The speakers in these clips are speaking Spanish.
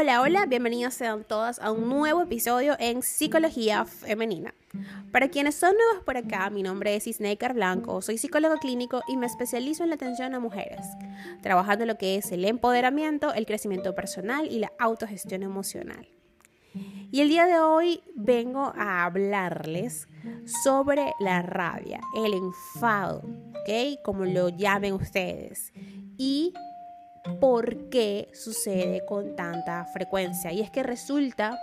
Hola, hola, bienvenidos sean todas a un nuevo episodio en Psicología Femenina. Para quienes son nuevos por acá, mi nombre es Isneikar Blanco, soy psicólogo clínico y me especializo en la atención a mujeres, trabajando lo que es el empoderamiento, el crecimiento personal y la autogestión emocional. Y el día de hoy vengo a hablarles sobre la rabia, el enfado, ¿ok? Como lo llamen ustedes. Y por qué sucede con tanta frecuencia. Y es que resulta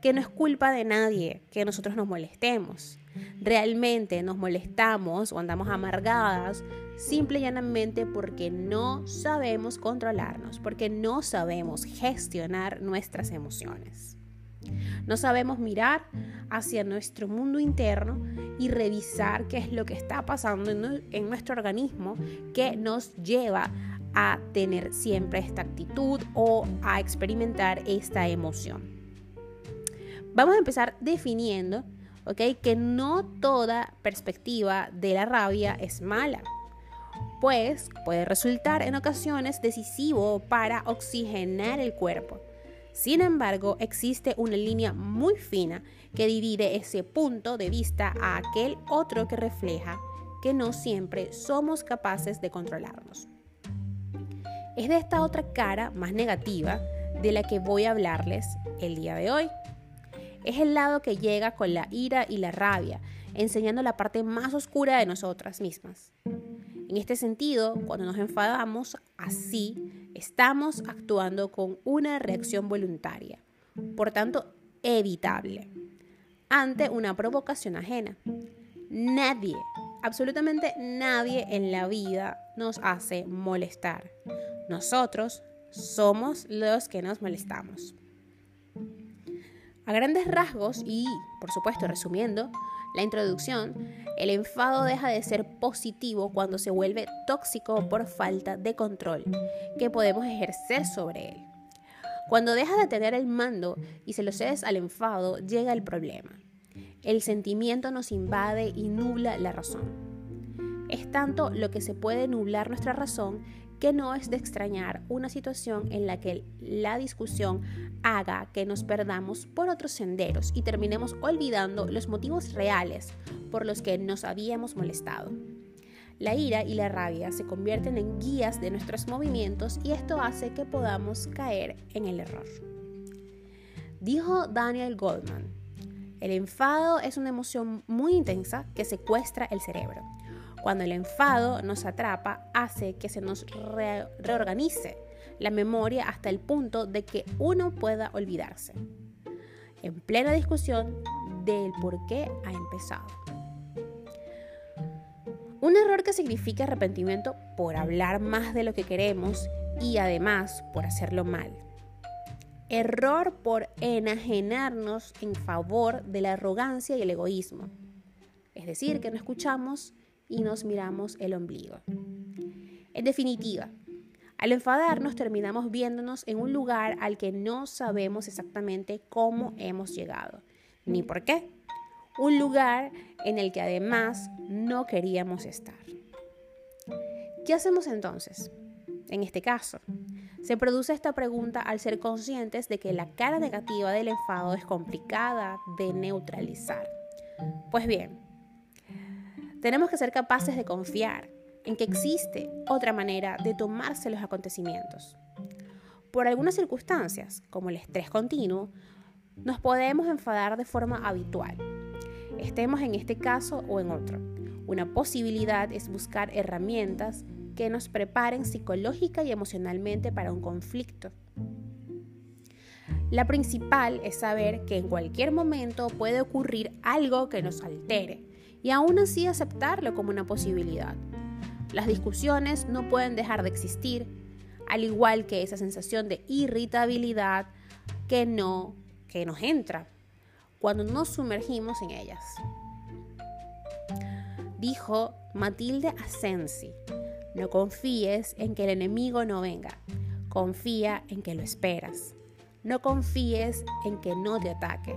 que no es culpa de nadie que nosotros nos molestemos. Realmente nos molestamos o andamos amargadas simple y llanamente porque no sabemos controlarnos, porque no sabemos gestionar nuestras emociones. No sabemos mirar hacia nuestro mundo interno y revisar qué es lo que está pasando en nuestro organismo que nos lleva a tener siempre esta actitud o a experimentar esta emoción. Vamos a empezar definiendo que no toda perspectiva de la rabia es mala, pues puede resultar en ocasiones decisivo para oxigenar el cuerpo. Sin embargo, existe una línea muy fina que divide ese punto de vista a aquel otro que refleja que no siempre somos capaces de controlarnos es de esta otra cara más negativa de la que voy a hablarles el día de hoy. Es el lado que llega con la ira y la rabia, enseñando la parte más oscura de nosotras mismas. En este sentido, cuando nos enfadamos así, estamos actuando con una reacción voluntaria, por tanto, evitable, ante una provocación ajena. Nadie, absolutamente nadie en la vida nos hace molestar. Nosotros somos los que nos molestamos. A grandes rasgos y, por supuesto, resumiendo la introducción, el enfado deja de ser positivo cuando se vuelve tóxico por falta de control que podemos ejercer sobre él. Cuando deja de tener el mando y se lo cedes al enfado, llega el problema. El sentimiento nos invade y nubla la razón. Es tanto lo que se puede nublar nuestra razón que no es de extrañar una situación en la que la discusión haga que nos perdamos por otros senderos y terminemos olvidando los motivos reales por los que nos habíamos molestado. La ira y la rabia se convierten en guías de nuestros movimientos y esto hace que podamos caer en el error. Dijo Daniel Goldman, el enfado es una emoción muy intensa que secuestra el cerebro cuando el enfado nos atrapa, hace que se nos reorganice la memoria hasta el punto de que uno pueda olvidarse, en plena discusión del por qué ha empezado. Un error que significa arrepentimiento por hablar más de lo que queremos y además por hacerlo mal. Error por enajenarnos en favor de la arrogancia y el egoísmo. Es decir, que no escuchamos y nos miramos el ombligo. En definitiva, al enfadarnos terminamos viéndonos en un lugar al que no sabemos exactamente cómo hemos llegado, ni por qué. Un lugar en el que además no queríamos estar. ¿Qué hacemos entonces? En este caso, se produce esta pregunta al ser conscientes de que la cara negativa del enfado es complicada de neutralizar. Pues bien, tenemos que ser capaces de confiar en que existe otra manera de tomarse los acontecimientos. Por algunas circunstancias, como el estrés continuo, nos podemos enfadar de forma habitual, estemos en este caso o en otro. Una posibilidad es buscar herramientas que nos preparen psicológica y emocionalmente para un conflicto. La principal es saber que en cualquier momento puede ocurrir algo que nos altere y aún así aceptarlo como una posibilidad. Las discusiones no pueden dejar de existir, al igual que esa sensación de irritabilidad que no que nos entra cuando nos sumergimos en ellas. Dijo Matilde Asensi, no confíes en que el enemigo no venga, confía en que lo esperas. No confíes en que no te ataque,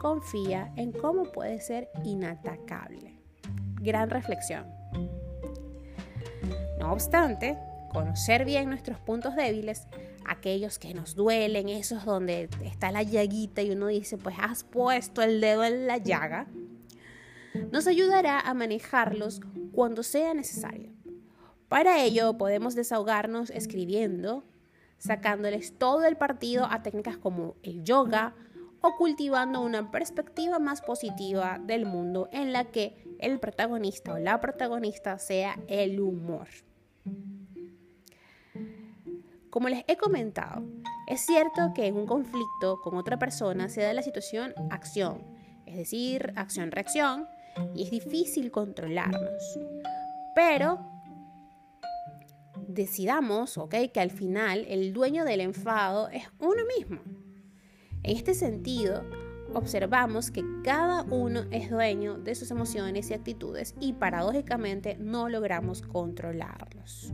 confía en cómo puede ser inatacable. Gran reflexión. No obstante, conocer bien nuestros puntos débiles, aquellos que nos duelen, esos donde está la llaguita y uno dice, pues has puesto el dedo en la llaga, nos ayudará a manejarlos cuando sea necesario. Para ello podemos desahogarnos escribiendo, sacándoles todo el partido a técnicas como el yoga o cultivando una perspectiva más positiva del mundo en la que el protagonista o la protagonista sea el humor. Como les he comentado, es cierto que en un conflicto con otra persona se da la situación acción, es decir, acción-reacción, y es difícil controlarnos. Pero decidamos, ¿ok? Que al final el dueño del enfado es uno mismo. En este sentido, observamos que cada uno es dueño de sus emociones y actitudes y paradójicamente no logramos controlarlos.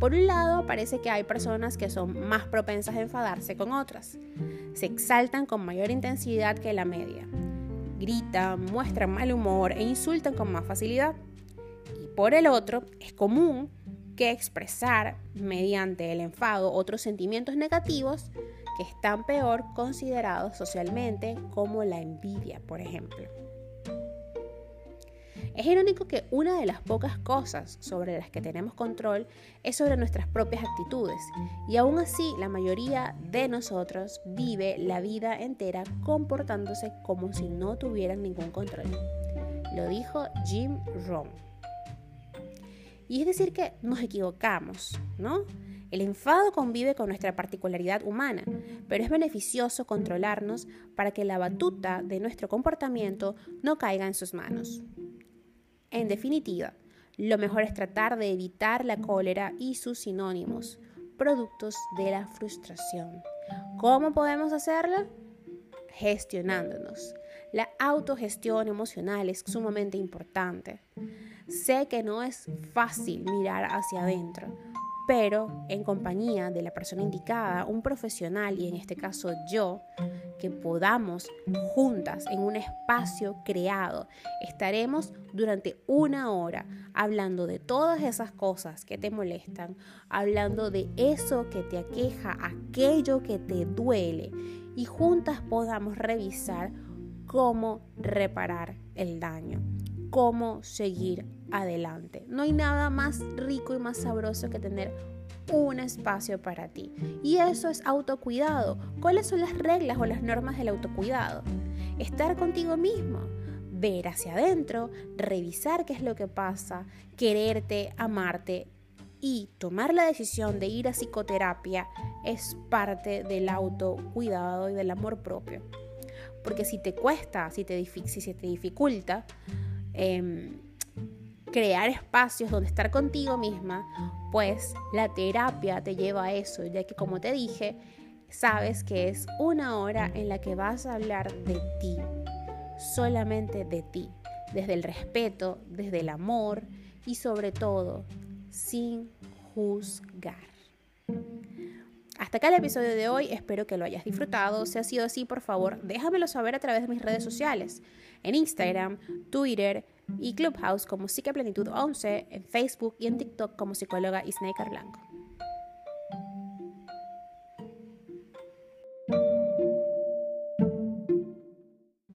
Por un lado, parece que hay personas que son más propensas a enfadarse con otras. Se exaltan con mayor intensidad que la media. Gritan, muestran mal humor e insultan con más facilidad. Y por el otro, es común que expresar mediante el enfado otros sentimientos negativos que están peor considerados socialmente, como la envidia, por ejemplo. Es irónico que una de las pocas cosas sobre las que tenemos control es sobre nuestras propias actitudes y aún así la mayoría de nosotros vive la vida entera comportándose como si no tuvieran ningún control. Lo dijo Jim Rohn. Y es decir que nos equivocamos, ¿no? El enfado convive con nuestra particularidad humana, pero es beneficioso controlarnos para que la batuta de nuestro comportamiento no caiga en sus manos. En definitiva, lo mejor es tratar de evitar la cólera y sus sinónimos, productos de la frustración. ¿Cómo podemos hacerlo? Gestionándonos. La autogestión emocional es sumamente importante. Sé que no es fácil mirar hacia adentro, pero en compañía de la persona indicada, un profesional y en este caso yo, que podamos juntas en un espacio creado, estaremos durante una hora hablando de todas esas cosas que te molestan, hablando de eso que te aqueja, aquello que te duele y juntas podamos revisar cómo reparar el daño cómo seguir adelante. No hay nada más rico y más sabroso que tener un espacio para ti. Y eso es autocuidado. ¿Cuáles son las reglas o las normas del autocuidado? Estar contigo mismo, ver hacia adentro, revisar qué es lo que pasa, quererte, amarte y tomar la decisión de ir a psicoterapia es parte del autocuidado y del amor propio. Porque si te cuesta, si, te, se te dificulta, Em, crear espacios donde estar contigo misma, pues la terapia te lleva a eso, ya que como te dije, sabes que es una hora en la que vas a hablar de ti, solamente de ti, desde el respeto, desde el amor y sobre todo sin juzgar. Hasta acá el episodio de hoy, espero que lo hayas disfrutado. Si ha sido así, por favor, déjamelo saber a través de mis redes sociales, en Instagram, Twitter y Clubhouse como Psique Plenitud 11, en Facebook y en TikTok como psicóloga Isnaker Blanco.